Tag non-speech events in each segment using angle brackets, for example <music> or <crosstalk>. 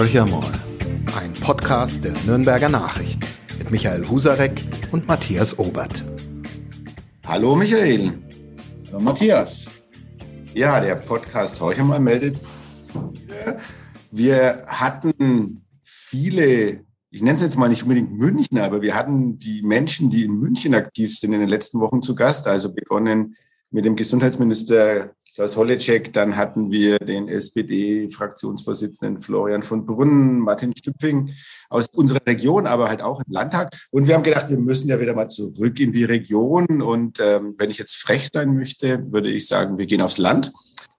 Horchamol, ein Podcast der Nürnberger Nachrichten mit Michael Husarek und Matthias Obert. Hallo Michael. Hallo Matthias. Ja, der Podcast Horchamol meldet. Wir hatten viele, ich nenne es jetzt mal nicht unbedingt München, aber wir hatten die Menschen, die in München aktiv sind, in den letzten Wochen zu Gast. Also begonnen mit dem Gesundheitsminister Klaus Holleczek, dann hatten wir den SPD-Fraktionsvorsitzenden Florian von Brunnen, Martin Stüpfing aus unserer Region, aber halt auch im Landtag. Und wir haben gedacht, wir müssen ja wieder mal zurück in die Region. Und ähm, wenn ich jetzt frech sein möchte, würde ich sagen, wir gehen aufs Land.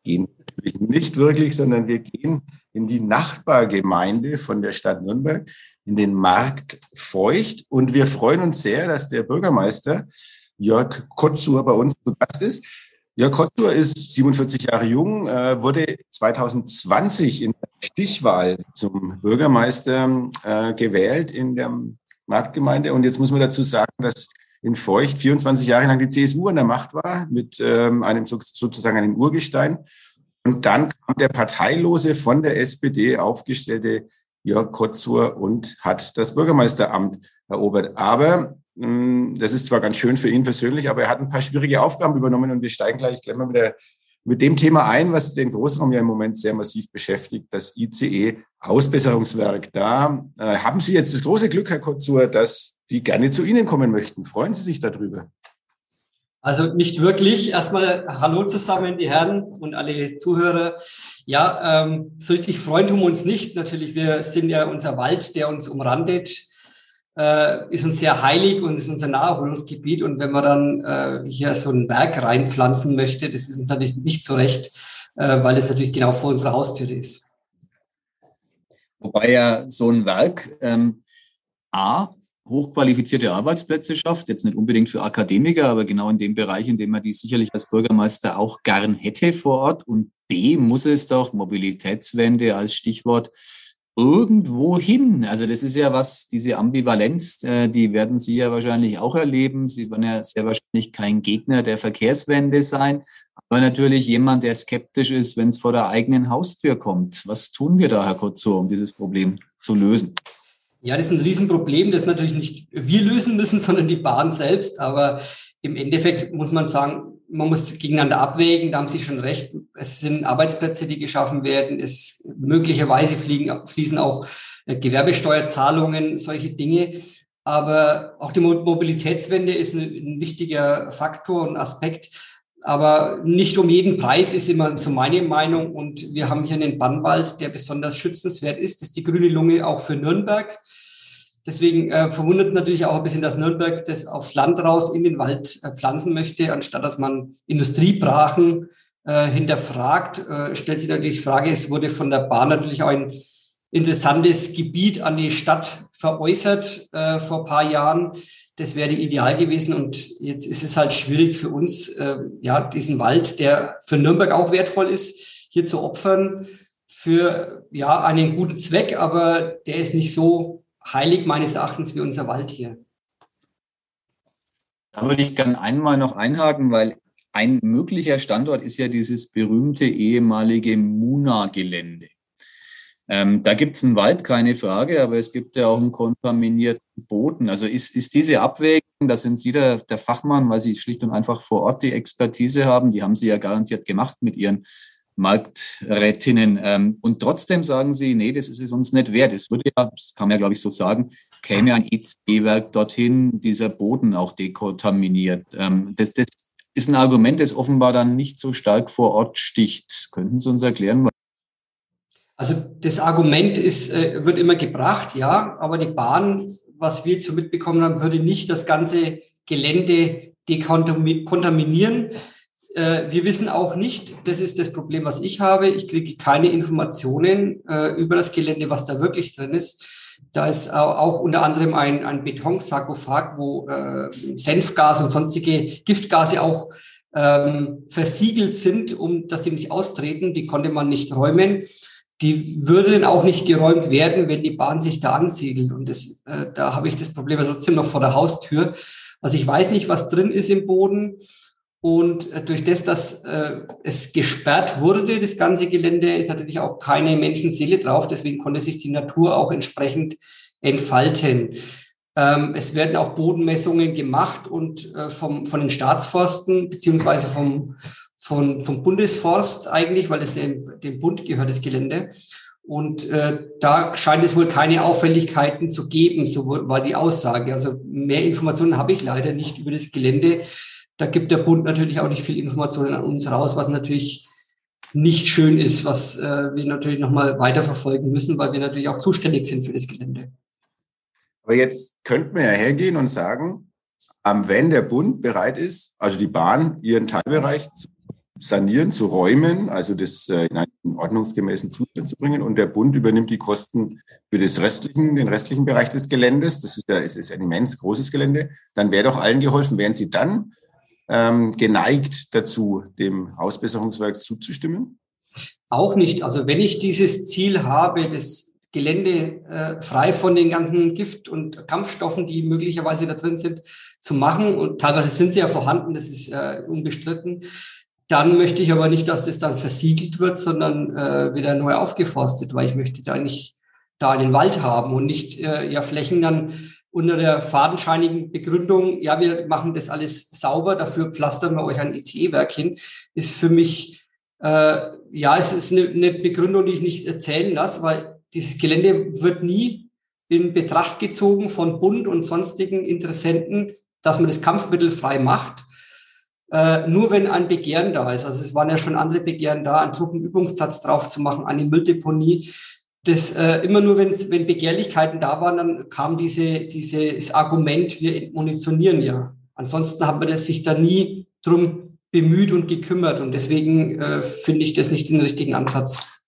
Gehen natürlich nicht wirklich, sondern wir gehen in die Nachbargemeinde von der Stadt Nürnberg, in den Markt Feucht. Und wir freuen uns sehr, dass der Bürgermeister Jörg Kotzur bei uns zu Gast ist. Jörg Kotzur ist 47 Jahre jung, äh, wurde 2020 in der Stichwahl zum Bürgermeister äh, gewählt in der Marktgemeinde. Und jetzt muss man dazu sagen, dass in Feucht 24 Jahre lang die CSU an der Macht war, mit ähm, einem sozusagen einem Urgestein. Und dann kam der parteilose von der SPD aufgestellte Jörg Kotzur und hat das Bürgermeisteramt erobert. Aber das ist zwar ganz schön für ihn persönlich, aber er hat ein paar schwierige Aufgaben übernommen und wir steigen gleich, gleich mal mit, mit dem Thema ein, was den Großraum ja im Moment sehr massiv beschäftigt, das ICE-Ausbesserungswerk. Da äh, haben Sie jetzt das große Glück, Herr Kotzur, dass die gerne zu Ihnen kommen möchten. Freuen Sie sich darüber? Also nicht wirklich. Erstmal Hallo zusammen, die Herren und alle Zuhörer. Ja, ähm, so richtig freuen tun wir uns nicht. Natürlich, wir sind ja unser Wald, der uns umrandet äh, ist uns sehr heilig und ist unser Naherholungsgebiet. Und wenn man dann äh, hier so ein Werk reinpflanzen möchte, das ist uns natürlich nicht so recht, äh, weil es natürlich genau vor unserer Haustüre ist. Wobei ja so ein Werk ähm, A, hochqualifizierte Arbeitsplätze schafft, jetzt nicht unbedingt für Akademiker, aber genau in dem Bereich, in dem man die sicherlich als Bürgermeister auch gern hätte vor Ort. Und B, muss es doch Mobilitätswende als Stichwort irgendwo hin. Also das ist ja was, diese Ambivalenz, äh, die werden Sie ja wahrscheinlich auch erleben. Sie werden ja sehr wahrscheinlich kein Gegner der Verkehrswende sein, aber natürlich jemand, der skeptisch ist, wenn es vor der eigenen Haustür kommt. Was tun wir da, Herr Kotzo, um dieses Problem zu lösen? Ja, das ist ein Riesenproblem, das natürlich nicht wir lösen müssen, <laughs> sondern die Bahn selbst. Aber im Endeffekt muss man sagen, man muss gegeneinander abwägen, da haben Sie schon recht. Es sind Arbeitsplätze, die geschaffen werden. Es möglicherweise fliegen, fließen auch äh, Gewerbesteuerzahlungen, solche Dinge. Aber auch die Mobilitätswende ist ein, ein wichtiger Faktor und Aspekt. Aber nicht um jeden Preis ist immer so meine Meinung. Und wir haben hier einen Bannwald, der besonders schützenswert ist. Das ist die grüne Lunge auch für Nürnberg. Deswegen äh, verwundert natürlich auch ein bisschen, dass Nürnberg das aufs Land raus in den Wald äh, pflanzen möchte, anstatt dass man Industriebrachen äh, hinterfragt. Äh, stellt sich natürlich die Frage, es wurde von der Bahn natürlich auch ein interessantes Gebiet an die Stadt veräußert äh, vor paar Jahren. Das wäre ideal gewesen und jetzt ist es halt schwierig für uns, äh, ja, diesen Wald, der für Nürnberg auch wertvoll ist, hier zu opfern für ja einen guten Zweck, aber der ist nicht so heilig meines Erachtens wie unser Wald hier. Da würde ich gerne einmal noch einhaken, weil ein möglicher Standort ist ja dieses berühmte ehemalige Muna-Gelände. Ähm, da gibt es einen Wald, keine Frage, aber es gibt ja auch einen kontaminierten Boden. Also ist, ist diese Abwägung, da sind Sie der, der Fachmann, weil Sie schlicht und einfach vor Ort die Expertise haben, die haben Sie ja garantiert gemacht mit Ihren Markträtinnen. Ähm, und trotzdem sagen sie, nee, das ist es uns nicht wert. Es würde ja, das kann man ja, glaube ich, so sagen, käme ein ICE-Werk dorthin, dieser Boden auch dekontaminiert. Ähm, das, das ist ein Argument, das offenbar dann nicht so stark vor Ort sticht. Könnten Sie uns erklären, also das Argument ist, äh, wird immer gebracht, ja, aber die Bahn, was wir jetzt so mitbekommen haben, würde nicht das ganze Gelände dekontaminieren. Äh, wir wissen auch nicht, das ist das Problem, was ich habe. Ich kriege keine Informationen äh, über das Gelände, was da wirklich drin ist. Da ist auch unter anderem ein, ein Betonsarkophag, wo äh, Senfgas und sonstige Giftgase auch ähm, versiegelt sind, um dass die nicht austreten. Die konnte man nicht räumen. Die würden auch nicht geräumt werden, wenn die Bahn sich da ansiedelt. Und das, äh, da habe ich das Problem trotzdem noch vor der Haustür. Also ich weiß nicht, was drin ist im Boden. Und äh, durch das, dass äh, es gesperrt wurde, das ganze Gelände, ist natürlich auch keine Menschenseele drauf. Deswegen konnte sich die Natur auch entsprechend entfalten. Ähm, es werden auch Bodenmessungen gemacht und äh, vom, von den Staatsforsten beziehungsweise vom, von, vom Bundesforst eigentlich, weil es dem, dem Bund gehört, das Gelände. Und äh, da scheint es wohl keine Auffälligkeiten zu geben, so war die Aussage. Also mehr Informationen habe ich leider nicht über das Gelände. Da gibt der Bund natürlich auch nicht viel Informationen an uns raus, was natürlich nicht schön ist, was äh, wir natürlich nochmal weiterverfolgen müssen, weil wir natürlich auch zuständig sind für das Gelände. Aber jetzt könnten wir ja hergehen und sagen, wenn der Bund bereit ist, also die Bahn ihren Teilbereich zu sanieren, zu räumen, also das äh, in einen ordnungsgemäßen Zustand zu bringen. Und der Bund übernimmt die Kosten für das restlichen, den restlichen Bereich des Geländes. Das ist, ja, es ist ein immens großes Gelände. Dann wäre doch allen geholfen. Wären Sie dann ähm, geneigt dazu, dem Ausbesserungswerk zuzustimmen? Auch nicht. Also wenn ich dieses Ziel habe, das Gelände äh, frei von den ganzen Gift- und Kampfstoffen, die möglicherweise da drin sind, zu machen, und teilweise sind sie ja vorhanden, das ist äh, unbestritten, dann möchte ich aber nicht, dass das dann versiegelt wird, sondern äh, wieder neu aufgeforstet, weil ich möchte da nicht da einen Wald haben und nicht äh, ja Flächen dann unter der fadenscheinigen Begründung, ja, wir machen das alles sauber, dafür pflastern wir euch ein ICE-Werk hin, ist für mich, äh, ja, es ist eine, eine Begründung, die ich nicht erzählen lasse, weil dieses Gelände wird nie in Betracht gezogen von Bund und sonstigen Interessenten, dass man das Kampfmittel frei macht äh, nur wenn ein Begehren da ist. Also es waren ja schon andere Begehren da, einen Truppenübungsplatz drauf zu machen, eine Mülldeponie. Das äh, immer nur, wenn wenn Begehrlichkeiten da waren, dann kam diese dieses Argument, wir munitionieren ja. Ansonsten haben wir das sich da nie drum bemüht und gekümmert und deswegen äh, finde ich das nicht den richtigen Ansatz.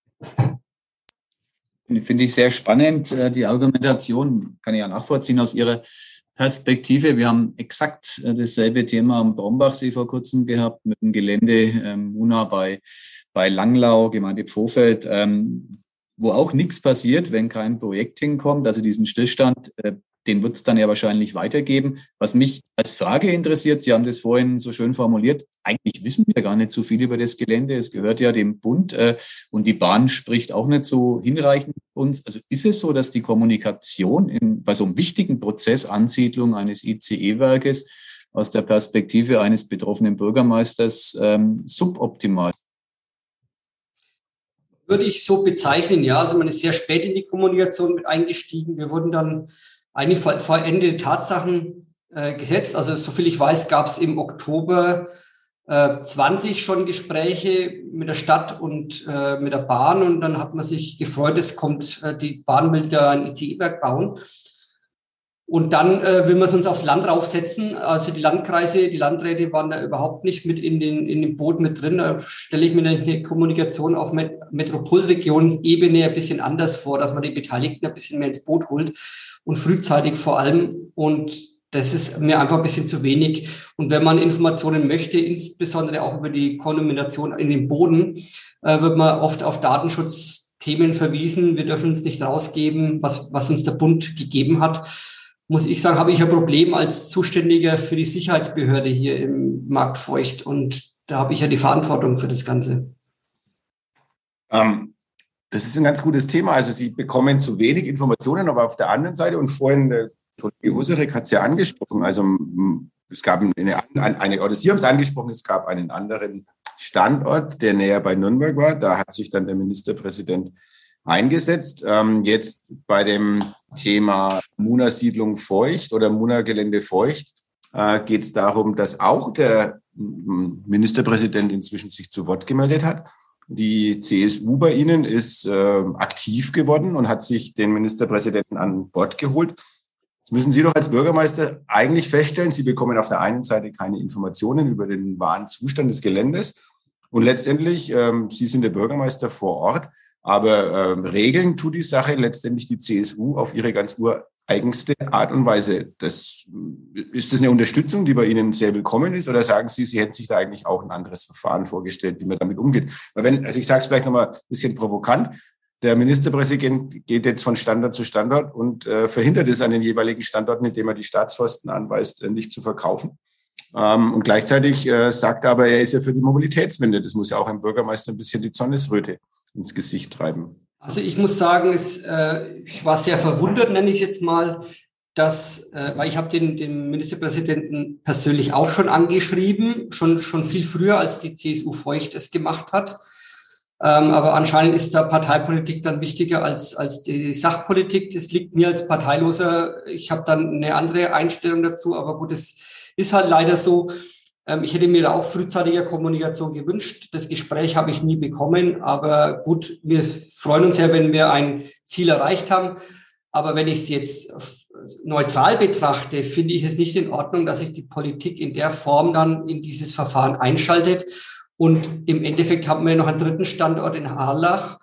Finde ich sehr spannend. Äh, die Argumentation kann ich ja nachvollziehen aus Ihrer Perspektive. Wir haben exakt äh, dasselbe Thema am Brombachsee vor kurzem gehabt mit dem Gelände ähm, Muna bei, bei Langlau, Gemeinde Pfofeld, ähm, wo auch nichts passiert, wenn kein Projekt hinkommt. Also diesen Stillstand äh, den wird es dann ja wahrscheinlich weitergeben. Was mich als Frage interessiert, Sie haben das vorhin so schön formuliert, eigentlich wissen wir gar nicht so viel über das Gelände. Es gehört ja dem Bund äh, und die Bahn spricht auch nicht so hinreichend uns. Also ist es so, dass die Kommunikation in, bei so einem wichtigen Prozess Ansiedlung eines ICE-Werkes aus der Perspektive eines betroffenen Bürgermeisters ähm, suboptimal würde ich so bezeichnen, ja. Also man ist sehr spät in die Kommunikation mit eingestiegen. Wir wurden dann eigentlich vor, vor Ende Tatsachen äh, gesetzt. Also soviel ich weiß, gab es im Oktober äh, 20 schon Gespräche mit der Stadt und äh, mit der Bahn und dann hat man sich gefreut, es kommt, äh, die Bahn will da ein ICE-Werk bauen. Und dann äh, will man es uns aufs Land raufsetzen. Also die Landkreise, die Landräte waren da überhaupt nicht mit in, den, in dem Boot mit drin. Da stelle ich mir eine Kommunikation auf Met Metropolregion-Ebene ein bisschen anders vor, dass man die Beteiligten ein bisschen mehr ins Boot holt und frühzeitig vor allem. Und das ist mir einfach ein bisschen zu wenig. Und wenn man Informationen möchte, insbesondere auch über die Kontamination in den Boden, äh, wird man oft auf Datenschutzthemen verwiesen. Wir dürfen uns nicht rausgeben, was, was uns der Bund gegeben hat muss ich sagen, habe ich ein Problem als Zuständiger für die Sicherheitsbehörde hier im Markt Feucht. Und da habe ich ja die Verantwortung für das Ganze. Ähm, das ist ein ganz gutes Thema. Also Sie bekommen zu wenig Informationen, aber auf der anderen Seite, und vorhin der Kollege Husarek hat es ja angesprochen, also es gab eine, eine, oder Sie haben es angesprochen, es gab einen anderen Standort, der näher bei Nürnberg war. Da hat sich dann der Ministerpräsident eingesetzt. Ähm, jetzt bei dem Thema Muna-Siedlung feucht oder Muna-Gelände feucht äh, geht es darum, dass auch der Ministerpräsident inzwischen sich zu Wort gemeldet hat. Die CSU bei Ihnen ist äh, aktiv geworden und hat sich den Ministerpräsidenten an Bord geholt. Jetzt müssen Sie doch als Bürgermeister eigentlich feststellen, Sie bekommen auf der einen Seite keine Informationen über den wahren Zustand des Geländes und letztendlich, ähm, Sie sind der Bürgermeister vor Ort. Aber ähm, regeln tut die Sache letztendlich die CSU auf ihre ganz ureigenste Art und Weise. Das, ist das eine Unterstützung, die bei Ihnen sehr willkommen ist? Oder sagen Sie, Sie hätten sich da eigentlich auch ein anderes Verfahren vorgestellt, wie man damit umgeht? Weil wenn, also ich sage es vielleicht nochmal ein bisschen provokant, der Ministerpräsident geht jetzt von Standort zu Standort und äh, verhindert es an den jeweiligen Standorten, indem er die Staatsforsten anweist, äh, nicht zu verkaufen. Ähm, und gleichzeitig äh, sagt er aber, er ist ja für die Mobilitätswende. Das muss ja auch ein Bürgermeister ein bisschen die Zornesröte ins Gesicht treiben. Also ich muss sagen, es, äh, ich war sehr verwundert, nenne ich es jetzt mal, dass, äh, weil ich habe den, den Ministerpräsidenten persönlich auch schon angeschrieben, schon, schon viel früher, als die CSU Feucht es gemacht hat. Ähm, aber anscheinend ist da Parteipolitik dann wichtiger als, als die Sachpolitik. Das liegt mir als Parteiloser. Ich habe dann eine andere Einstellung dazu, aber gut, es ist halt leider so. Ähm, ich hätte mir da auch frühzeitiger Kommunikation gewünscht. Das Gespräch habe ich nie bekommen, aber gut, wir freuen uns ja, wenn wir ein Ziel erreicht haben. Aber wenn ich es jetzt neutral betrachte, finde ich es nicht in Ordnung, dass sich die Politik in der Form dann in dieses Verfahren einschaltet und im Endeffekt haben wir noch einen dritten Standort in Harlach,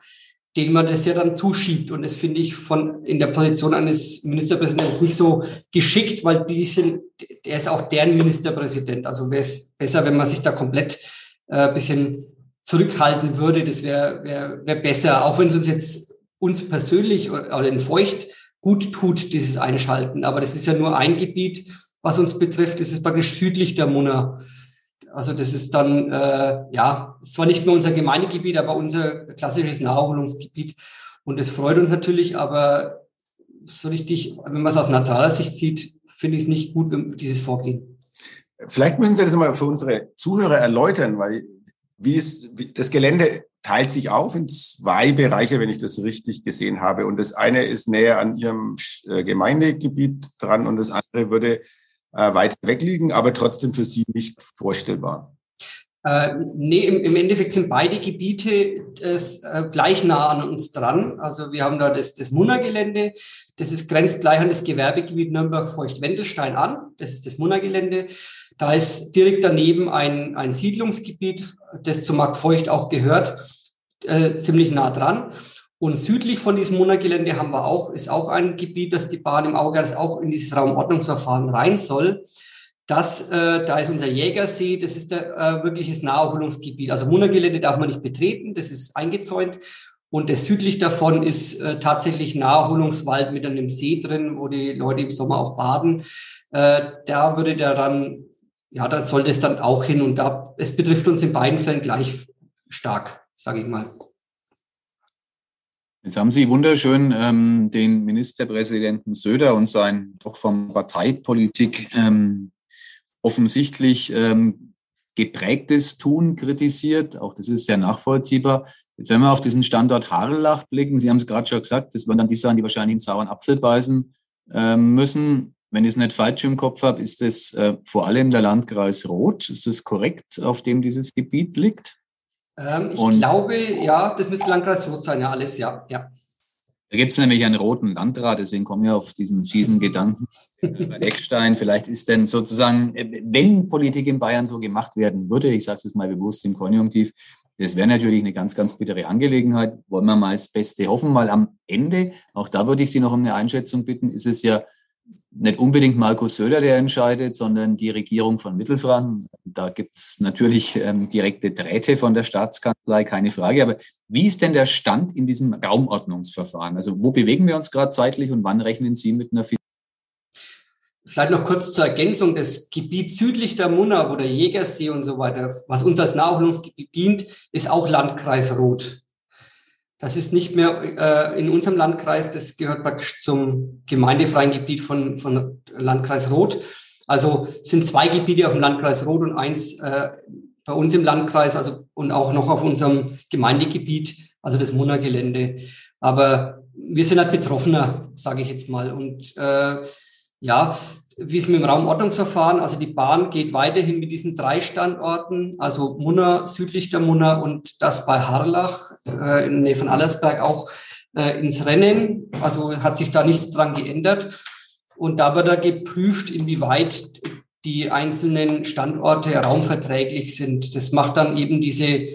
den man das ja dann zuschiebt. Und das finde ich von in der Position eines Ministerpräsidenten nicht so geschickt, weil die sind, der ist auch deren Ministerpräsident. Also wäre es besser, wenn man sich da komplett äh, bisschen zurückhalten würde. Das wäre wär, wär besser, auch wenn es uns jetzt uns persönlich oder in Feucht gut tut, dieses Einschalten. Aber das ist ja nur ein Gebiet, was uns betrifft. Das ist praktisch südlich der Muna. Also das ist dann, äh, ja, zwar nicht mehr unser Gemeindegebiet, aber unser klassisches Naherholungsgebiet. Und das freut uns natürlich, aber so richtig, wenn man es aus neutraler Sicht sieht, finde ich es nicht gut, wenn dieses Vorgehen. Vielleicht müssen Sie das mal für unsere Zuhörer erläutern, weil wie ist, das Gelände teilt sich auf in zwei Bereiche, wenn ich das richtig gesehen habe. Und das eine ist näher an Ihrem äh, Gemeindegebiet dran und das andere würde äh, weit weg liegen, aber trotzdem für Sie nicht vorstellbar? Äh, nee, im, im Endeffekt sind beide Gebiete das, äh, gleich nah an uns dran. Also wir haben da das, das Munnergelände, das ist grenzt gleich an das Gewerbegebiet Nürnberg-Feucht-Wendelstein an. Das ist das Munnergelände. Da ist direkt daneben ein, ein Siedlungsgebiet, das zu Markt Feucht auch gehört, äh, ziemlich nah dran. Und südlich von diesem Monargelände haben wir auch, ist auch ein Gebiet, das die Bahn im Auge hat, das auch in dieses Raumordnungsverfahren rein soll. Das, äh, da ist unser Jägersee, das ist der äh, wirkliches Naherholungsgebiet. Also Monargelände darf man nicht betreten, das ist eingezäunt. Und das südlich davon ist äh, tatsächlich Naherholungswald mit einem See drin, wo die Leute im Sommer auch baden. Äh, da würde der dann, ja, da sollte es dann auch hin. Und da, es betrifft uns in beiden Fällen gleich stark, sage ich mal. Jetzt haben Sie wunderschön ähm, den Ministerpräsidenten Söder und sein doch vom Parteipolitik ähm, offensichtlich ähm, geprägtes Tun kritisiert. Auch das ist sehr nachvollziehbar. Jetzt, wenn wir auf diesen Standort Harlach blicken, Sie haben es gerade schon gesagt, das werden dann die sein, die wahrscheinlich einen sauren Apfel beißen äh, müssen. Wenn ich es nicht falsch im Kopf habe, ist das äh, vor allem der Landkreis Roth. Ist das korrekt, auf dem dieses Gebiet liegt? Ähm, ich und glaube, ja, das müsste Landkreis Rot sein, ja, alles, ja. ja. Da gibt es nämlich einen roten Landrat, deswegen komme ich auf diesen fiesen Gedanken. Eckstein, vielleicht ist denn sozusagen, wenn Politik in Bayern so gemacht werden würde, ich sage es mal bewusst im Konjunktiv, das wäre natürlich eine ganz, ganz bittere Angelegenheit. Wollen wir mal das Beste hoffen, weil am Ende, auch da würde ich Sie noch um eine Einschätzung bitten, ist es ja nicht unbedingt Markus Söder, der entscheidet, sondern die Regierung von Mittelfranken. Da gibt es natürlich ähm, direkte Drähte von der Staatskanzlei, keine Frage. Aber wie ist denn der Stand in diesem Raumordnungsverfahren? Also wo bewegen wir uns gerade zeitlich und wann rechnen Sie mit einer Vielleicht noch kurz zur Ergänzung. Das Gebiet südlich der Muna, wo der Jägersee und so weiter, was uns als Naherholungsgebiet dient, ist auch Landkreis Roth. Das ist nicht mehr äh, in unserem Landkreis, das gehört praktisch zum gemeindefreien Gebiet von, von Landkreis Roth. Also sind zwei Gebiete auf dem Landkreis Roth und eins äh, bei uns im Landkreis, also und auch noch auf unserem Gemeindegebiet, also das Munnergelände. Aber wir sind halt Betroffener, sage ich jetzt mal. Und äh, ja, wie es mit dem Raumordnungsverfahren, also die Bahn geht weiterhin mit diesen drei Standorten, also Munner, südlich der Munner und das bei Harlach, äh, in Nähe von Allersberg auch äh, ins Rennen. Also hat sich da nichts dran geändert. Und da wird da geprüft, inwieweit die einzelnen Standorte raumverträglich sind. Das macht dann eben diese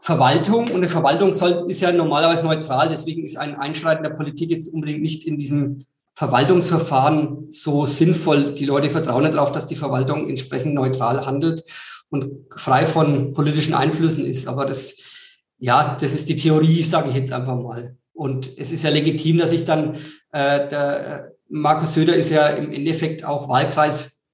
Verwaltung. Und eine Verwaltung soll, ist ja normalerweise neutral. Deswegen ist ein Einschreiten der Politik jetzt unbedingt nicht in diesem Verwaltungsverfahren so sinnvoll. Die Leute vertrauen darauf, dass die Verwaltung entsprechend neutral handelt und frei von politischen Einflüssen ist. Aber das, ja, das ist die Theorie, sage ich jetzt einfach mal. Und es ist ja legitim, dass ich dann, äh, der Markus Söder ist ja im Endeffekt auch Wahlkreis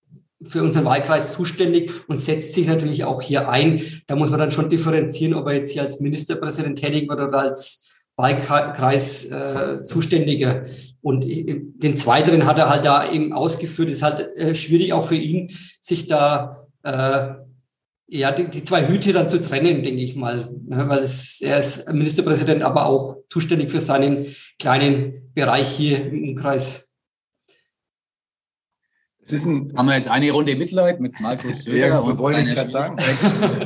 für unseren Wahlkreis zuständig und setzt sich natürlich auch hier ein. Da muss man dann schon differenzieren, ob er jetzt hier als Ministerpräsident tätig wird oder als Wahlkreis äh, Zuständiger. Und den zweiteren hat er halt da eben ausgeführt. Ist halt äh, schwierig auch für ihn, sich da äh, ja die, die zwei Hüte dann zu trennen, denke ich mal, ne? weil es, er ist Ministerpräsident, aber auch zuständig für seinen kleinen Bereich hier im Umkreis haben wir jetzt eine Runde Mitleid mit Markus Söder ja, und wollte ich gerade sagen.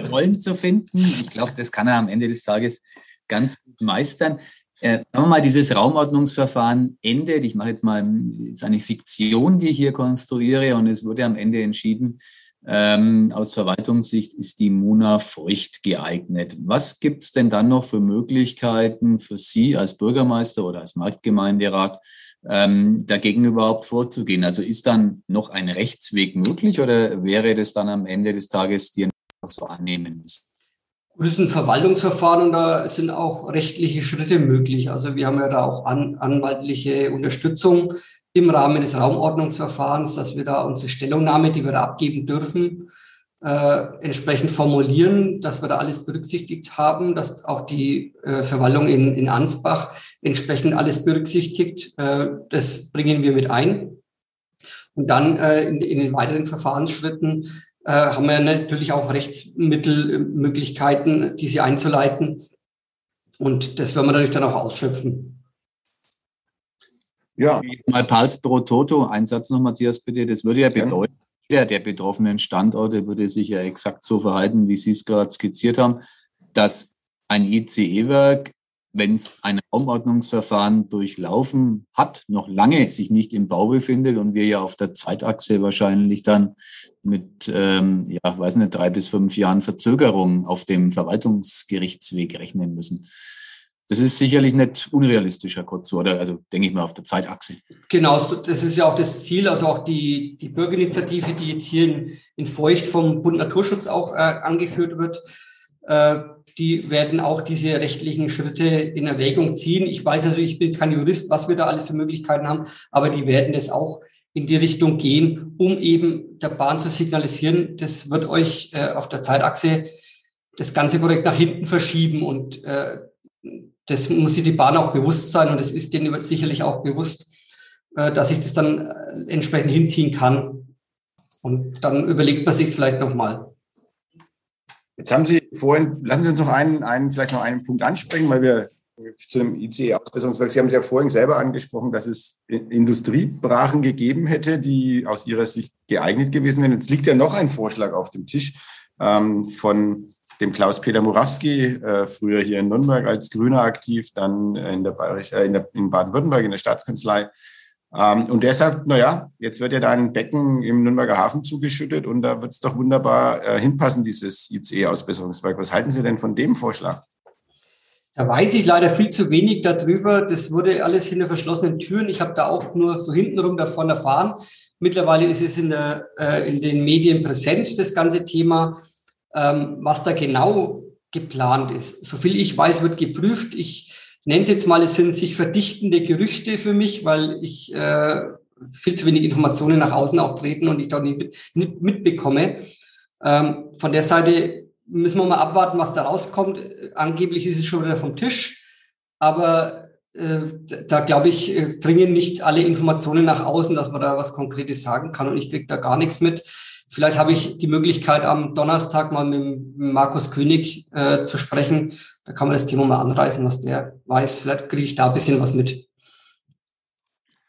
Rollen zu finden. Ich glaube, das kann er am Ende des Tages ganz gut meistern. Äh, sagen wir mal, dieses Raumordnungsverfahren endet. Ich mache jetzt mal jetzt eine Fiktion, die ich hier konstruiere, und es wurde am Ende entschieden, ähm, aus Verwaltungssicht ist die Muna feucht geeignet. Was gibt es denn dann noch für Möglichkeiten für Sie als Bürgermeister oder als Marktgemeinderat, ähm, dagegen überhaupt vorzugehen? Also ist dann noch ein Rechtsweg möglich oder wäre das dann am Ende des Tages dir so annehmen müssen? Das ist ein Verwaltungsverfahren und da sind auch rechtliche Schritte möglich. Also wir haben ja da auch an, anwaltliche Unterstützung im Rahmen des Raumordnungsverfahrens, dass wir da unsere Stellungnahme, die wir da abgeben dürfen, äh, entsprechend formulieren, dass wir da alles berücksichtigt haben, dass auch die äh, Verwaltung in, in Ansbach entsprechend alles berücksichtigt. Äh, das bringen wir mit ein. Und dann äh, in, in den weiteren Verfahrensschritten äh, haben wir natürlich auch Rechtsmittelmöglichkeiten, diese einzuleiten. Und das werden wir natürlich dann auch ausschöpfen. Ja. Mal Pals pro Toto, ein Satz noch, Matthias, bitte. Das würde ja bedeuten, jeder der betroffenen Standorte würde sich ja exakt so verhalten, wie Sie es gerade skizziert haben, dass ein ICE-Werk, wenn es ein Raumordnungsverfahren durchlaufen hat, noch lange sich nicht im Bau befindet und wir ja auf der Zeitachse wahrscheinlich dann mit, ähm, ja, weiß nicht, drei bis fünf Jahren Verzögerung auf dem Verwaltungsgerichtsweg rechnen müssen. Das ist sicherlich nicht unrealistisch, Herr Kotz, oder? Also denke ich mal auf der Zeitachse. Genau, das ist ja auch das Ziel. Also auch die, die Bürgerinitiative, die jetzt hier in, in Feucht vom Bund Naturschutz auch äh, angeführt wird, die werden auch diese rechtlichen Schritte in Erwägung ziehen. Ich weiß natürlich, ich bin jetzt kein Jurist, was wir da alles für Möglichkeiten haben, aber die werden das auch in die Richtung gehen, um eben der Bahn zu signalisieren, das wird euch äh, auf der Zeitachse das ganze Projekt nach hinten verschieben und äh, das muss sich die Bahn auch bewusst sein und es ist denen sicherlich auch bewusst, äh, dass ich das dann äh, entsprechend hinziehen kann. Und dann überlegt man sich es vielleicht nochmal. Jetzt haben Sie vorhin, lassen Sie uns noch einen, einen, vielleicht noch einen Punkt ansprechen, weil wir zu dem ICE-Ausbesserungswerk, Sie haben es ja vorhin selber angesprochen, dass es Industriebrachen gegeben hätte, die aus Ihrer Sicht geeignet gewesen wären. Jetzt liegt ja noch ein Vorschlag auf dem Tisch ähm, von dem Klaus-Peter Murawski, äh, früher hier in Nürnberg als Grüner aktiv, dann in, der Bayerisch, äh, in, in Baden-Württemberg in der Staatskanzlei. Ähm, und der sagt, na ja, jetzt wird ja da ein Becken im Nürnberger Hafen zugeschüttet und da wird es doch wunderbar äh, hinpassen, dieses ICE-Ausbesserungswerk. Was halten Sie denn von dem Vorschlag? Da weiß ich leider viel zu wenig darüber. Das wurde alles hinter verschlossenen Türen. Ich habe da auch nur so hintenrum davon erfahren. Mittlerweile ist es in, der, äh, in den Medien präsent, das ganze Thema. Ähm, was da genau geplant ist. Soviel ich weiß, wird geprüft. Ich nenne es jetzt mal, es sind sich verdichtende Gerüchte für mich, weil ich äh, viel zu wenig Informationen nach außen auch treten und ich da nicht, mitbekomme. Ähm, von der Seite müssen wir mal abwarten, was da rauskommt. Angeblich ist es schon wieder vom Tisch, aber äh, da glaube ich, äh, dringen nicht alle Informationen nach außen, dass man da was Konkretes sagen kann und ich kriege da gar nichts mit. Vielleicht habe ich die Möglichkeit, am Donnerstag mal mit Markus König äh, zu sprechen. Da kann man das Thema mal anreißen, was der weiß. Vielleicht kriege ich da ein bisschen was mit.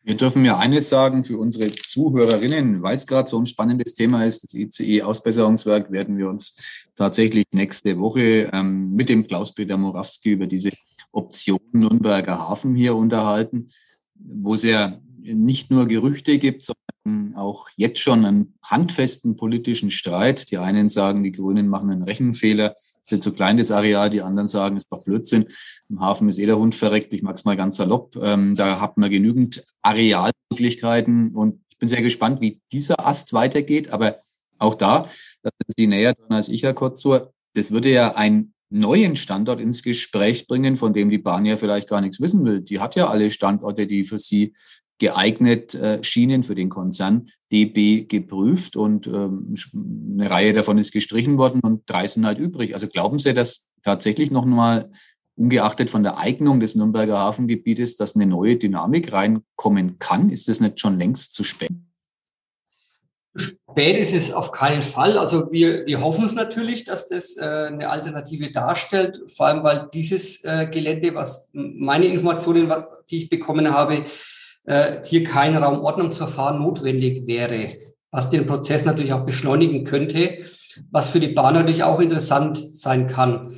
Wir dürfen ja eines sagen für unsere Zuhörerinnen, weil es gerade so ein spannendes Thema ist, das ICE-Ausbesserungswerk, werden wir uns tatsächlich nächste Woche ähm, mit dem Klaus-Peter Morawski über diese Option Nürnberger Hafen hier unterhalten, wo es ja nicht nur Gerüchte gibt, sondern auch jetzt schon einen handfesten politischen Streit. Die einen sagen, die Grünen machen einen Rechenfehler, für zu klein das Areal, die anderen sagen, es ist doch Blödsinn. Im Hafen ist eh der Hund verreckt, ich mag es mal ganz salopp. Ähm, da hat man genügend Arealmöglichkeiten und ich bin sehr gespannt, wie dieser Ast weitergeht. Aber auch da, da sind Sie näher dran als ich, Herr Kotzur, das würde ja ein neuen Standort ins Gespräch bringen, von dem die Bahn ja vielleicht gar nichts wissen will. Die hat ja alle Standorte, die für sie geeignet äh, schienen für den Konzern DB geprüft und ähm, eine Reihe davon ist gestrichen worden und drei sind halt übrig. Also glauben Sie, dass tatsächlich noch mal ungeachtet von der Eignung des Nürnberger Hafengebietes, dass eine neue Dynamik reinkommen kann? Ist das nicht schon längst zu spät? Spät ist es auf keinen Fall. Also wir, wir hoffen es natürlich, dass das äh, eine Alternative darstellt, vor allem weil dieses äh, Gelände, was meine Informationen, die ich bekommen habe, äh, hier kein Raumordnungsverfahren notwendig wäre, was den Prozess natürlich auch beschleunigen könnte, was für die Bahn natürlich auch interessant sein kann.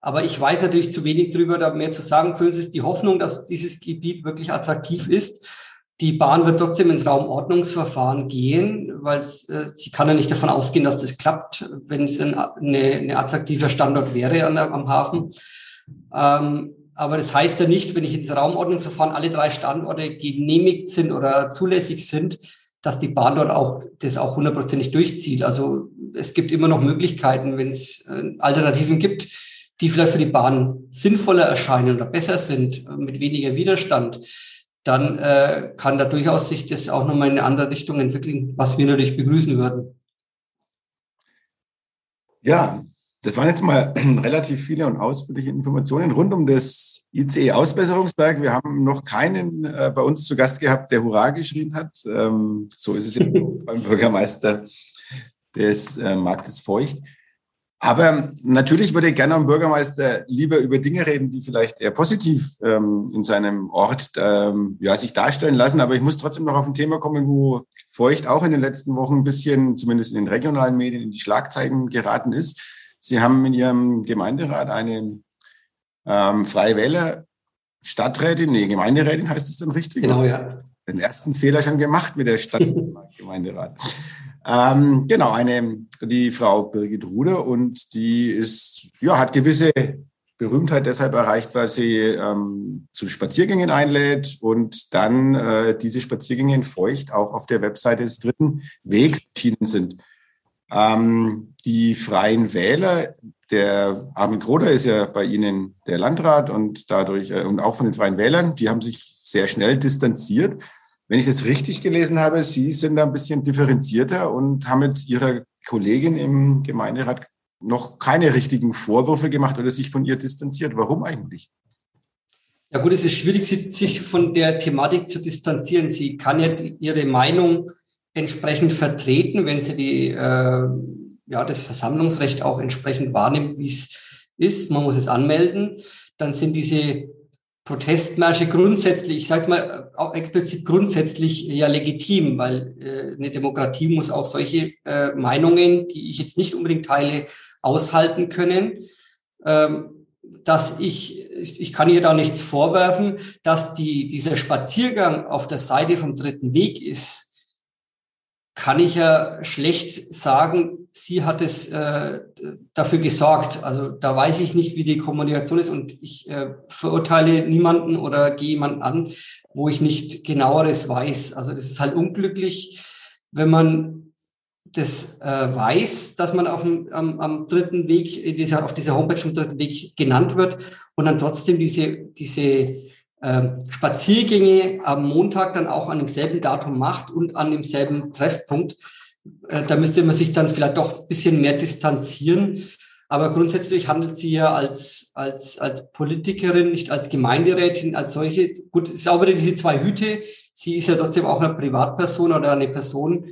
Aber ich weiß natürlich zu wenig darüber, da mehr zu sagen. Für uns ist die Hoffnung, dass dieses Gebiet wirklich attraktiv ist. Die Bahn wird trotzdem ins Raumordnungsverfahren gehen, weil äh, sie kann ja nicht davon ausgehen, dass das klappt, wenn es ein eine, eine attraktiver Standort wäre an am Hafen. Ähm, aber das heißt ja nicht, wenn ich ins Raumordnungsverfahren alle drei Standorte genehmigt sind oder zulässig sind, dass die Bahn dort auch das auch hundertprozentig durchzieht. Also es gibt immer noch Möglichkeiten, wenn es äh, Alternativen gibt, die vielleicht für die Bahn sinnvoller erscheinen oder besser sind, äh, mit weniger Widerstand, dann äh, kann da durchaus sich das auch nochmal in eine andere Richtung entwickeln, was wir natürlich begrüßen würden. Ja, das waren jetzt mal <clears throat> relativ viele und ausführliche Informationen rund um das ICE Ausbesserungswerk. Wir haben noch keinen äh, bei uns zu Gast gehabt, der Hurra geschrien hat. Ähm, so ist es jetzt <laughs> beim Bürgermeister des äh, Marktes Feucht. Aber natürlich würde ich gerne am Bürgermeister lieber über Dinge reden, die vielleicht eher positiv ähm, in seinem Ort ähm, ja, sich darstellen lassen. Aber ich muss trotzdem noch auf ein Thema kommen, wo Feucht auch in den letzten Wochen ein bisschen, zumindest in den regionalen Medien, in die Schlagzeilen geraten ist. Sie haben in Ihrem Gemeinderat eine ähm, Freie Wähler Stadträtin, nee, Gemeinderätin heißt es dann richtig? Genau, ja. Den ersten Fehler schon gemacht mit der Stadtgemeinderat. <laughs> Ähm, genau, eine, die Frau Birgit Ruder und die ist, ja, hat gewisse Berühmtheit deshalb erreicht, weil sie ähm, zu Spaziergängen einlädt und dann äh, diese Spaziergänge in Feucht auch auf der Webseite des dritten Wegs erschienen sind. Ähm, die Freien Wähler, der Armin Kroder ist ja bei Ihnen der Landrat und dadurch äh, und auch von den Freien Wählern, die haben sich sehr schnell distanziert wenn ich das richtig gelesen habe, Sie sind da ein bisschen differenzierter und haben mit Ihrer Kollegin im Gemeinderat noch keine richtigen Vorwürfe gemacht oder sich von ihr distanziert. Warum eigentlich? Ja gut, es ist schwierig, sich von der Thematik zu distanzieren. Sie kann ja ihre Meinung entsprechend vertreten, wenn sie die, äh, ja, das Versammlungsrecht auch entsprechend wahrnimmt, wie es ist. Man muss es anmelden. Dann sind diese Protestmärsche grundsätzlich, ich sage mal auch explizit grundsätzlich ja legitim, weil äh, eine Demokratie muss auch solche äh, Meinungen, die ich jetzt nicht unbedingt teile, aushalten können. Ähm, dass ich, ich kann ihr da nichts vorwerfen, dass die, dieser Spaziergang auf der Seite vom dritten Weg ist, kann ich ja schlecht sagen, sie hat es äh, dafür gesorgt. Also da weiß ich nicht, wie die Kommunikation ist und ich äh, verurteile niemanden oder gehe jemanden an, wo ich nicht genaueres weiß. Also das ist halt unglücklich, wenn man das äh, weiß, dass man auf dem, am, am dritten Weg, dieser, auf dieser Homepage vom dritten Weg genannt wird und dann trotzdem diese, diese Spaziergänge am Montag dann auch an demselben Datum macht und an demselben Treffpunkt. Äh, da müsste man sich dann vielleicht doch ein bisschen mehr distanzieren. Aber grundsätzlich handelt sie ja als, als, als Politikerin, nicht als Gemeinderätin, als solche. Gut, ist auch wieder diese zwei Hüte. Sie ist ja trotzdem auch eine Privatperson oder eine Person,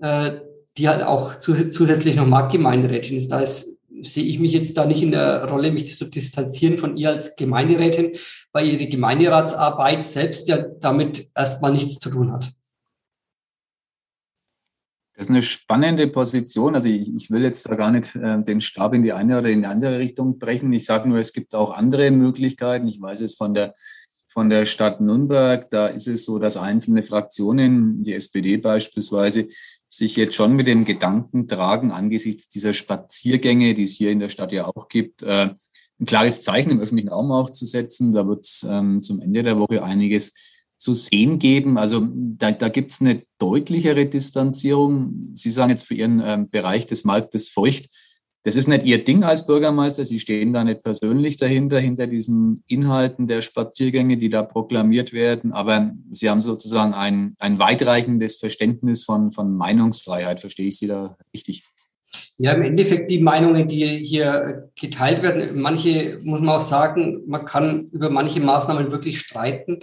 äh, die halt auch zusätzlich noch Marktgemeinderätin ist. Da ist sehe ich mich jetzt da nicht in der Rolle, mich zu distanzieren von ihr als Gemeinderätin, weil ihre Gemeinderatsarbeit selbst ja damit erstmal nichts zu tun hat. Das ist eine spannende Position. Also ich, ich will jetzt da gar nicht äh, den Stab in die eine oder in die andere Richtung brechen. Ich sage nur, es gibt auch andere Möglichkeiten. Ich weiß es von der von der Stadt Nürnberg. Da ist es so, dass einzelne Fraktionen, die SPD beispielsweise, sich jetzt schon mit dem Gedanken tragen, angesichts dieser Spaziergänge, die es hier in der Stadt ja auch gibt, äh, ein klares Zeichen im öffentlichen Raum auch zu setzen. Da wird es ähm, zum Ende der Woche einiges zu sehen geben. Also da, da gibt es eine deutlichere Distanzierung. Sie sagen jetzt für Ihren ähm, Bereich des Marktes feucht, das ist nicht Ihr Ding als Bürgermeister. Sie stehen da nicht persönlich dahinter, hinter diesen Inhalten der Spaziergänge, die da proklamiert werden. Aber Sie haben sozusagen ein, ein weitreichendes Verständnis von, von Meinungsfreiheit. Verstehe ich Sie da richtig? Ja, im Endeffekt die Meinungen, die hier geteilt werden, manche muss man auch sagen, man kann über manche Maßnahmen wirklich streiten.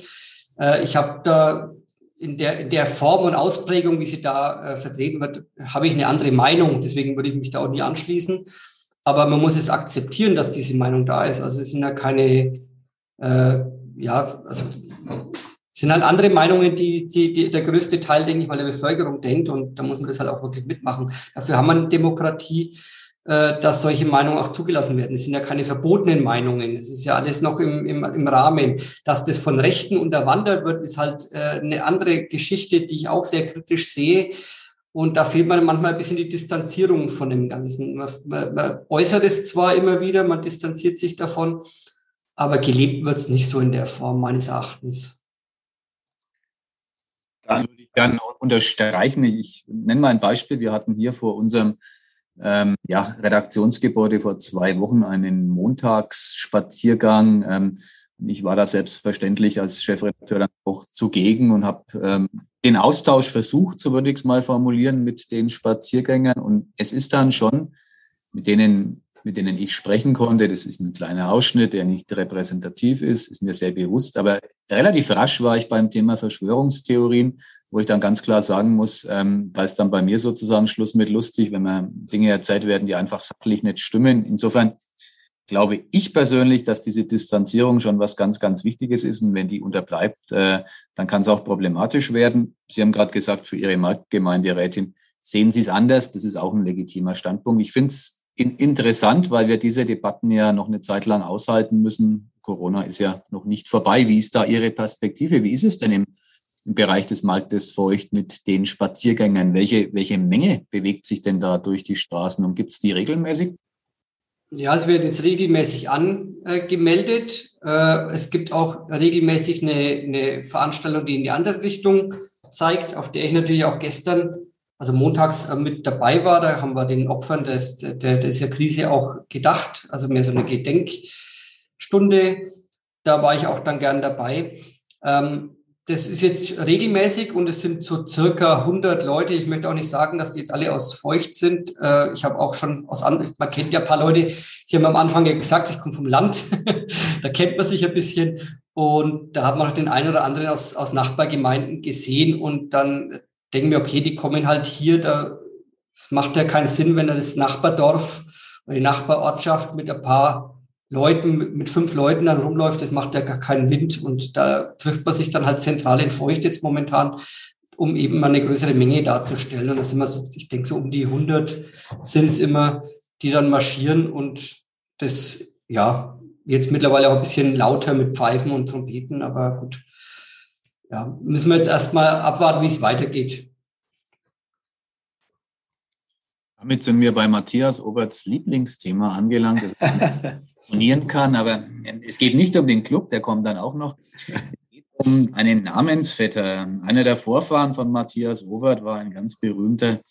Äh, ich habe da in der, in der Form und Ausprägung, wie sie da äh, vertreten wird, habe ich eine andere Meinung. Deswegen würde ich mich da auch nie anschließen. Aber man muss es akzeptieren, dass diese Meinung da ist. Also es sind ja keine, äh, ja, also es sind halt andere Meinungen, die, die, die der größte Teil, denke ich mal, der Bevölkerung denkt. Und da muss man das halt auch wirklich mitmachen. Dafür haben wir eine Demokratie dass solche Meinungen auch zugelassen werden. Es sind ja keine verbotenen Meinungen. Es ist ja alles noch im, im, im Rahmen. Dass das von Rechten unterwandert wird, ist halt äh, eine andere Geschichte, die ich auch sehr kritisch sehe. Und da fehlt man manchmal ein bisschen die Distanzierung von dem Ganzen. Man, man, man äußert es zwar immer wieder, man distanziert sich davon, aber gelebt wird es nicht so in der Form meines Erachtens. Das würde ich gerne unterstreichen. Ich nenne mal ein Beispiel. Wir hatten hier vor unserem ähm, ja, Redaktionsgebäude vor zwei Wochen einen Montagsspaziergang. Ähm, ich war da selbstverständlich als Chefredakteur dann auch zugegen und habe ähm, den Austausch versucht, so würde ich es mal formulieren, mit den Spaziergängern. Und es ist dann schon mit denen, mit denen ich sprechen konnte, das ist ein kleiner Ausschnitt, der nicht repräsentativ ist, ist mir sehr bewusst. Aber relativ rasch war ich beim Thema Verschwörungstheorien wo ich dann ganz klar sagen muss, ähm, weil es dann bei mir sozusagen Schluss mit lustig, wenn mir Dinge erzählt werden, die einfach sachlich nicht stimmen. Insofern glaube ich persönlich, dass diese Distanzierung schon was ganz, ganz Wichtiges ist. Und wenn die unterbleibt, äh, dann kann es auch problematisch werden. Sie haben gerade gesagt, für Ihre Marktgemeinderätin sehen Sie es anders. Das ist auch ein legitimer Standpunkt. Ich finde es in, interessant, weil wir diese Debatten ja noch eine Zeit lang aushalten müssen. Corona ist ja noch nicht vorbei. Wie ist da Ihre Perspektive? Wie ist es denn im im Bereich des Marktes Feucht mit den Spaziergängern? Welche, welche Menge bewegt sich denn da durch die Straßen und gibt es die regelmäßig? Ja, es wird jetzt regelmäßig angemeldet. Äh, es gibt auch regelmäßig eine, eine Veranstaltung, die in die andere Richtung zeigt, auf der ich natürlich auch gestern, also montags äh, mit dabei war. Da haben wir den Opfern des, der, dieser Krise auch gedacht, also mehr so eine Gedenkstunde. Da war ich auch dann gern dabei. Ähm, das ist jetzt regelmäßig und es sind so circa 100 Leute. Ich möchte auch nicht sagen, dass die jetzt alle aus Feucht sind. Äh, ich habe auch schon aus anderen, man kennt ja ein paar Leute, Sie haben am Anfang ja gesagt, ich komme vom Land. <laughs> da kennt man sich ein bisschen. Und da hat man auch den einen oder anderen aus, aus Nachbargemeinden gesehen und dann denken wir, okay, die kommen halt hier, da macht ja keinen Sinn, wenn er das Nachbardorf oder die Nachbarortschaft mit ein paar Leuten, mit fünf Leuten dann rumläuft, das macht ja gar keinen Wind. Und da trifft man sich dann halt zentral in Feucht jetzt momentan, um eben mal eine größere Menge darzustellen. Und das sind immer so, ich denke so um die 100 sind es immer, die dann marschieren und das, ja, jetzt mittlerweile auch ein bisschen lauter mit Pfeifen und Trompeten, aber gut. Ja, müssen wir jetzt erstmal abwarten, wie es weitergeht. Damit sind wir bei Matthias Oberts Lieblingsthema angelangt. trainieren <laughs> kann. Aber es geht nicht um den Club, der kommt dann auch noch. Es geht um einen Namensvetter. Einer der Vorfahren von Matthias Robert war ein ganz berühmter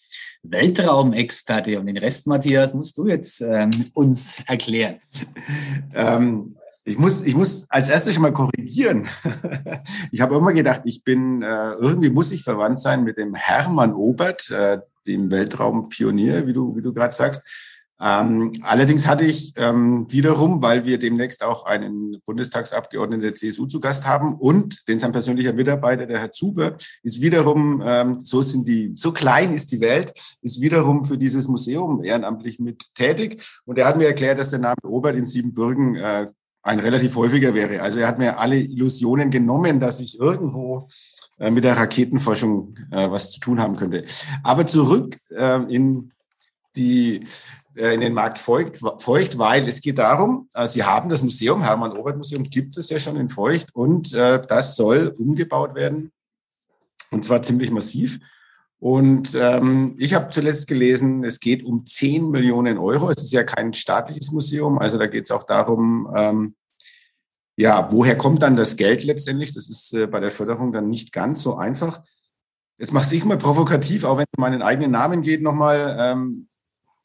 Weltraumexperte. Und den Rest, Matthias, musst du jetzt ähm, uns erklären. Ähm, ich muss, ich muss als erstes schon mal korrigieren. <laughs> Ich habe immer gedacht, ich bin, äh, irgendwie muss ich verwandt sein mit dem Hermann Obert, äh, dem Weltraumpionier, wie du, wie du gerade sagst. Ähm, allerdings hatte ich ähm, wiederum, weil wir demnächst auch einen Bundestagsabgeordneten der CSU zu Gast haben und den sein persönlicher Mitarbeiter, der Herr Zuber, ist wiederum, ähm, so sind die, so klein ist die Welt, ist wiederum für dieses Museum ehrenamtlich mit tätig. Und er hat mir erklärt, dass der Name Robert in Siebenbürgen äh, ein relativ häufiger wäre. Also er hat mir alle Illusionen genommen, dass ich irgendwo äh, mit der Raketenforschung äh, was zu tun haben könnte. Aber zurück äh, in die äh, in den Markt feucht, feucht, weil es geht darum, äh, Sie haben das Museum, Hermann-Obert-Museum gibt es ja schon in Feucht und das soll umgebaut werden und zwar ziemlich massiv. Und ähm, ich habe zuletzt gelesen, es geht um 10 Millionen Euro. Es ist ja kein staatliches Museum, also da geht es auch darum, ähm, ja, woher kommt dann das Geld letztendlich? Das ist äh, bei der Förderung dann nicht ganz so einfach. Jetzt mache ich es mal provokativ, auch wenn es um meinen eigenen Namen geht nochmal. Ähm,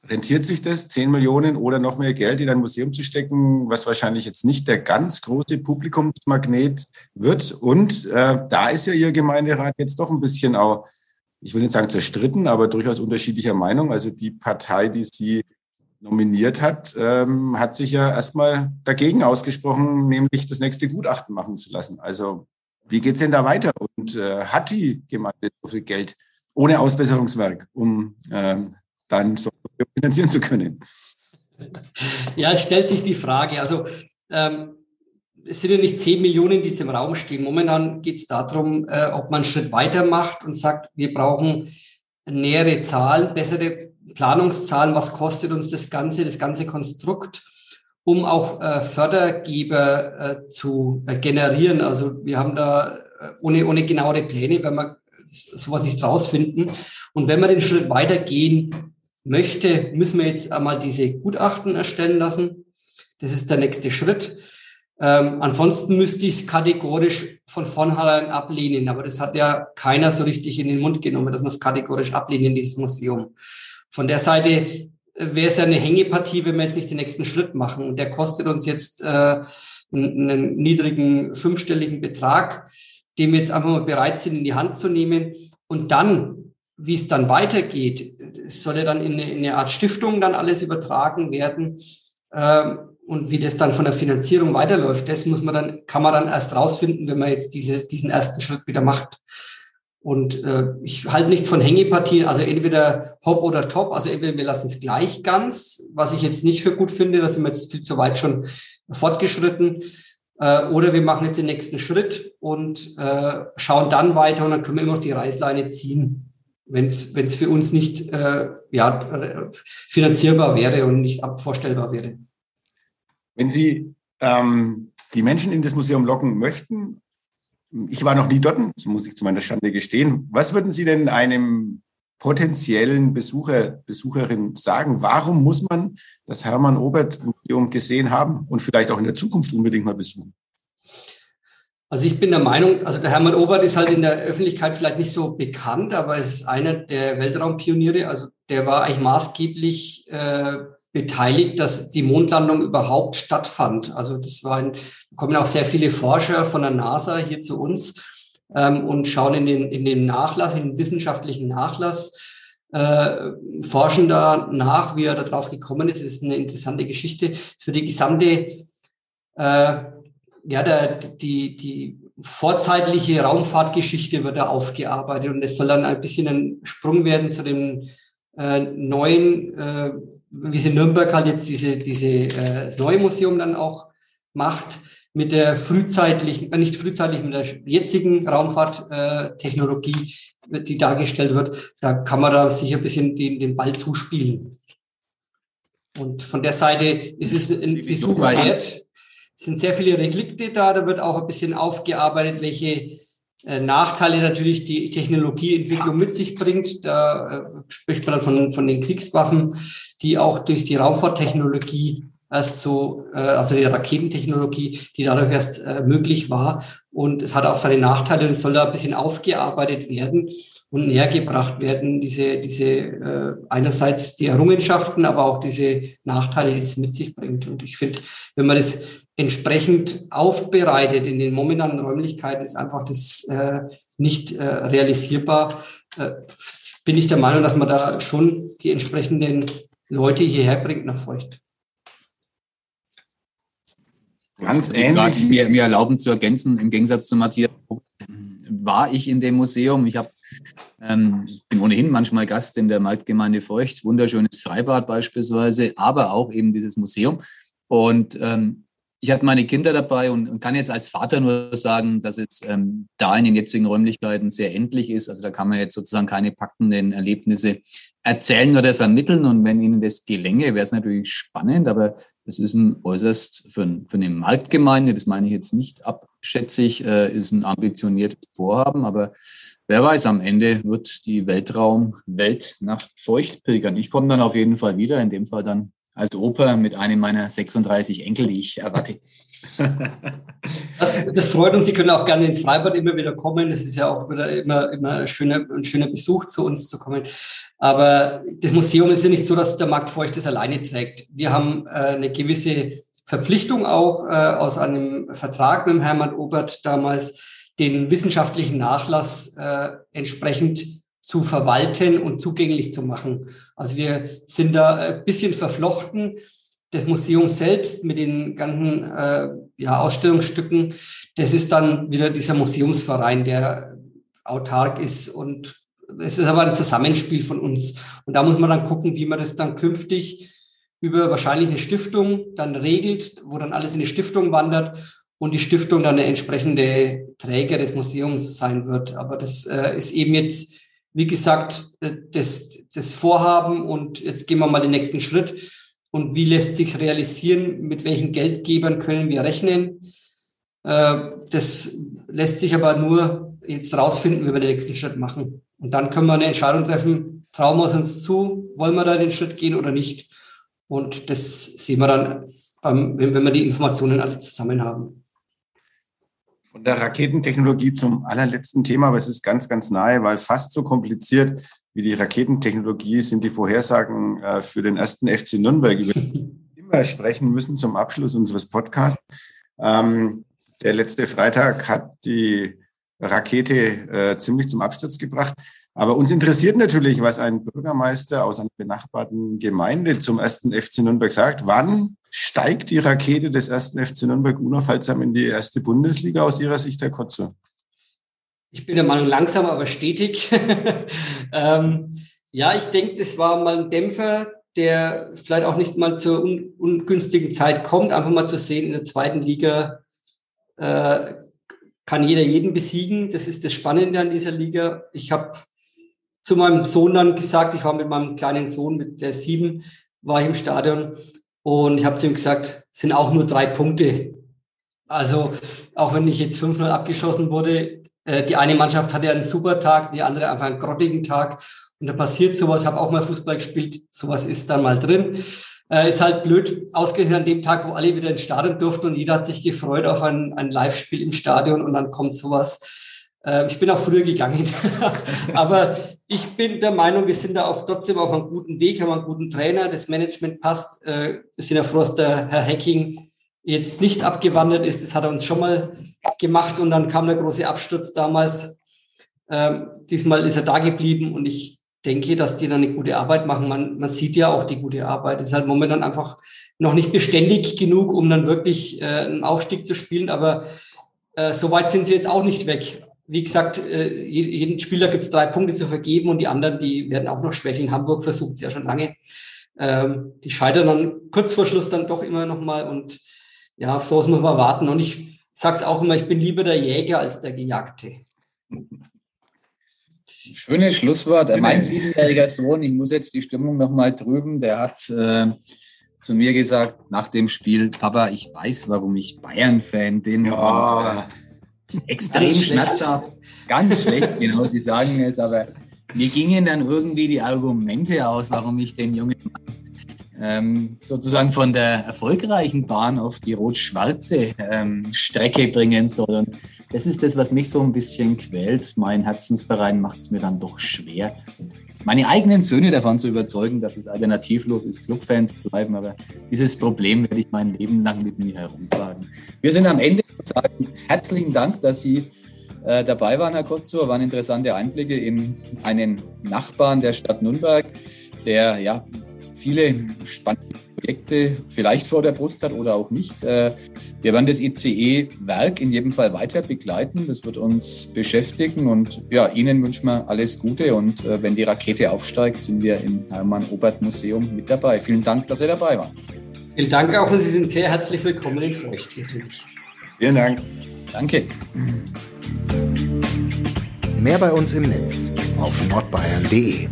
rentiert sich das, 10 Millionen oder noch mehr Geld in ein Museum zu stecken, was wahrscheinlich jetzt nicht der ganz große Publikumsmagnet wird. Und äh, da ist ja Ihr Gemeinderat jetzt doch ein bisschen auch, ich will nicht sagen zerstritten, aber durchaus unterschiedlicher Meinung. Also die Partei, die Sie nominiert hat, ähm, hat sich ja erstmal dagegen ausgesprochen, nämlich das nächste Gutachten machen zu lassen. Also wie geht's denn da weiter? Und äh, hat die Gemeinde so viel Geld ohne Ausbesserungswerk, um ähm, dann so finanzieren zu können? Ja, es stellt sich die Frage. Also ähm, es sind ja nicht 10 Millionen, die im Raum stehen. Momentan geht es darum, äh, ob man einen Schritt weiter macht und sagt, wir brauchen nähere Zahlen, bessere Planungszahlen, was kostet uns das Ganze, das ganze Konstrukt, um auch äh, Fördergeber äh, zu äh, generieren. Also wir haben da äh, ohne, ohne genauere Pläne, wenn wir sowas nicht rausfinden. Und wenn wir den Schritt weitergehen möchte, müssen wir jetzt einmal diese Gutachten erstellen lassen. Das ist der nächste Schritt. Ähm, ansonsten müsste ich es kategorisch von vornherein ablehnen, aber das hat ja keiner so richtig in den Mund genommen, dass man es kategorisch ablehnen, dieses Museum. Von der Seite äh, wäre es ja eine Hängepartie, wenn wir jetzt nicht den nächsten Schritt machen. Und der kostet uns jetzt äh, einen, niedrigen fünfstelligen Betrag, den wir jetzt einfach mal bereit sind, in die Hand zu nehmen. Und dann, wie es dann weitergeht, soll ja dann in eine, in eine Art Stiftung dann alles übertragen werden. Ähm, und wie das dann von der Finanzierung weiterläuft, das muss man dann, kann man dann erst rausfinden, wenn man jetzt diese, diesen ersten Schritt wieder macht. Und äh, ich halte nichts von Hängepartien, also entweder Hop oder Top, also entweder wir lassen es gleich ganz, was ich jetzt nicht für gut finde, da sind wir jetzt viel zu weit schon fortgeschritten, äh, oder wir machen jetzt den nächsten Schritt und äh, schauen dann weiter und dann können wir immer noch die Reißleine ziehen, wenn es für uns nicht äh, ja, finanzierbar wäre und nicht abvorstellbar wäre. Wenn Sie ähm, die Menschen in das Museum locken möchten, ich war noch nie dort, das muss ich zu meiner Schande gestehen. Was würden Sie denn einem potenziellen Besucher, Besucherin sagen? Warum muss man das Hermann Obert Museum gesehen haben und vielleicht auch in der Zukunft unbedingt mal besuchen? Also ich bin der Meinung, also der Hermann Obert ist halt in der Öffentlichkeit vielleicht nicht so bekannt, aber ist einer der Weltraumpioniere. Also der war eigentlich maßgeblich äh, beteiligt, dass die Mondlandung überhaupt stattfand. Also das war ein, kommen auch sehr viele Forscher von der NASA hier zu uns ähm, und schauen in den, in den Nachlass, in den wissenschaftlichen Nachlass, äh, forschen da nach, wie er darauf gekommen ist. Das ist eine interessante Geschichte. Es wird die gesamte, äh, ja, der, die, die vorzeitliche Raumfahrtgeschichte wird da aufgearbeitet und es soll dann ein bisschen ein Sprung werden zu dem äh, neuen, äh, wie sie Nürnberg halt jetzt diese, diese äh, neue Museum dann auch macht, mit der frühzeitlichen, äh, nicht frühzeitlich, mit der jetzigen Raumfahrttechnologie, äh, die dargestellt wird, da kann man da sicher ein bisschen den, den Ball zuspielen. Und von der Seite ist es ein Besuch wert. Es sind sehr viele Relikte da, da wird auch ein bisschen aufgearbeitet, welche Nachteile natürlich die Technologieentwicklung mit sich bringt. Da äh, spricht man dann von, von den Kriegswaffen, die auch durch die Raumfahrttechnologie erst so, äh, also die Raketentechnologie, die dadurch erst äh, möglich war. Und es hat auch seine Nachteile und es soll da ein bisschen aufgearbeitet werden und näher gebracht werden, diese, diese äh, einerseits die Errungenschaften, aber auch diese Nachteile, die es mit sich bringt. Und ich finde, wenn man das entsprechend aufbereitet in den momentanen Räumlichkeiten, ist einfach das äh, nicht äh, realisierbar. Äh, bin ich der Meinung, dass man da schon die entsprechenden Leute hierher bringt nach Feucht. Ganz ähnlich. Mir, mir erlauben zu ergänzen, im Gegensatz zu Matthias, war ich in dem Museum. Ich habe ähm, bin ohnehin manchmal Gast in der Marktgemeinde Feucht, wunderschönes Freibad beispielsweise, aber auch eben dieses Museum. Und ähm, ich hatte meine Kinder dabei und, und, kann jetzt als Vater nur sagen, dass es ähm, da in den jetzigen Räumlichkeiten sehr endlich ist. Also da kann man jetzt sozusagen keine packenden Erlebnisse erzählen oder vermitteln. Und wenn Ihnen das gelänge, wäre es natürlich spannend, aber das ist ein äußerst für, für eine Marktgemeinde, das meine ich jetzt nicht abschätzig, äh, ist ein ambitioniertes Vorhaben, aber wer weiß, am Ende wird die Weltraumwelt nach Feucht pilgern. Ich komme dann auf jeden Fall wieder, in dem Fall dann als Opa mit einem meiner 36 Enkel, die ich erwarte. <laughs> Das, das, freut uns. Sie können auch gerne ins Freibad immer wieder kommen. Es ist ja auch wieder immer, immer ein, schöner, ein schöner Besuch zu uns zu kommen. Aber das Museum ist ja nicht so, dass der Markt Feucht das alleine trägt. Wir haben äh, eine gewisse Verpflichtung auch äh, aus einem Vertrag mit dem Hermann Obert damals, den wissenschaftlichen Nachlass äh, entsprechend zu verwalten und zugänglich zu machen. Also wir sind da ein bisschen verflochten. Das Museum selbst mit den ganzen äh, ja, Ausstellungsstücken, das ist dann wieder dieser Museumsverein, der autark ist und es ist aber ein Zusammenspiel von uns. Und da muss man dann gucken, wie man das dann künftig über wahrscheinlich eine Stiftung dann regelt, wo dann alles in die Stiftung wandert und die Stiftung dann der entsprechende Träger des Museums sein wird. Aber das äh, ist eben jetzt wie gesagt, äh, das, das Vorhaben und jetzt gehen wir mal den nächsten Schritt. Und wie lässt sich realisieren? Mit welchen Geldgebern können wir rechnen? Äh, das lässt sich aber nur jetzt rausfinden, wenn wir den nächsten Schritt machen. Und dann können wir eine Entscheidung treffen, trauen wir es uns zu, wollen wir da den Schritt gehen oder nicht? Und das sehen wir dann, wenn wir die Informationen alle zusammen haben. Von der Raketentechnologie zum allerletzten Thema, aber es ist ganz, ganz nahe, weil fast so kompliziert wie die Raketentechnologie sind die Vorhersagen äh, für den ersten FC Nürnberg, über die wir immer sprechen müssen zum Abschluss unseres Podcasts. Ähm, der letzte Freitag hat die Rakete äh, ziemlich zum Absturz gebracht. Aber uns interessiert natürlich, was ein Bürgermeister aus einer benachbarten Gemeinde zum ersten FC Nürnberg sagt. Wann steigt die Rakete des ersten FC Nürnberg unaufhaltsam in die erste Bundesliga aus Ihrer Sicht, Herr Kotze? Ich bin der Meinung, langsam, aber stetig. <laughs> ähm, ja, ich denke, das war mal ein Dämpfer, der vielleicht auch nicht mal zur un ungünstigen Zeit kommt. Einfach mal zu sehen, in der zweiten Liga äh, kann jeder jeden besiegen. Das ist das Spannende an dieser Liga. Ich habe zu meinem Sohn dann gesagt, ich war mit meinem kleinen Sohn, mit der sieben, war ich im Stadion und ich habe zu ihm gesagt, es sind auch nur drei Punkte. Also auch wenn ich jetzt 5-0 abgeschossen wurde, äh, die eine Mannschaft hatte einen super Tag, die andere einfach einen grottigen Tag. Und da passiert sowas, habe auch mal Fußball gespielt, sowas ist dann mal drin. Äh, ist halt blöd, ausgerechnet an dem Tag, wo alle wieder ins Stadion durften und jeder hat sich gefreut auf ein, ein Live-Spiel im Stadion und dann kommt sowas. Äh, ich bin auch früher gegangen. <laughs> Aber ich bin der Meinung, wir sind da auf, trotzdem auf einem guten Weg, haben einen guten Trainer, das Management passt. Äh, wir sind ja froh, dass der Herr Hacking jetzt nicht abgewandert ist. Das hat er uns schon mal gemacht und dann kam der große Absturz damals. Ähm, diesmal ist er da geblieben und ich denke, dass die dann eine gute Arbeit machen. Man, man sieht ja auch die gute Arbeit. Es ist halt momentan einfach noch nicht beständig genug, um dann wirklich äh, einen Aufstieg zu spielen. Aber äh, so weit sind sie jetzt auch nicht weg wie gesagt, äh, jeden Spieler gibt es drei Punkte zu vergeben und die anderen, die werden auch noch schwächeln. Hamburg versucht es ja schon lange. Ähm, die scheitern dann kurz vor Schluss dann doch immer noch mal und ja, auf sowas muss man warten. Und ich sage es auch immer, ich bin lieber der Jäger als der Gejagte. Schönes Schlusswort. Mein siebenjähriger Sohn, ich muss jetzt die Stimmung noch mal drüben, der hat äh, zu mir gesagt nach dem Spiel, Papa, ich weiß, warum ich Bayern-Fan bin. Ja. Und, äh, extrem ganz schmerzhaft, ganz schlecht, genau, Sie sagen es, aber mir gingen dann irgendwie die Argumente aus, warum ich den jungen Mann ähm, sozusagen von der erfolgreichen Bahn auf die rot-schwarze ähm, Strecke bringen soll. Und das ist das, was mich so ein bisschen quält. Mein Herzensverein macht es mir dann doch schwer. Meine eigenen Söhne davon zu überzeugen, dass es alternativlos ist, Clubfans zu bleiben, aber dieses Problem werde ich mein Leben lang mit mir herumtragen. Wir sind am Ende sagen, herzlichen Dank, dass Sie äh, dabei waren, Herr Kotzur. Waren interessante Einblicke in einen Nachbarn der Stadt Nürnberg, der ja viele spannende Projekte vielleicht vor der Brust hat oder auch nicht. Äh, wir werden das ICE-Werk in jedem Fall weiter begleiten. Das wird uns beschäftigen und ja, Ihnen wünschen wir alles Gute und äh, wenn die Rakete aufsteigt, sind wir im Hermann-Obert-Museum mit dabei. Vielen Dank, dass Sie dabei waren. Vielen Dank auch und Sie sind sehr herzlich willkommen in Feucht natürlich. Vielen Dank. Danke. Mehr bei uns im Netz auf nordbayern.de.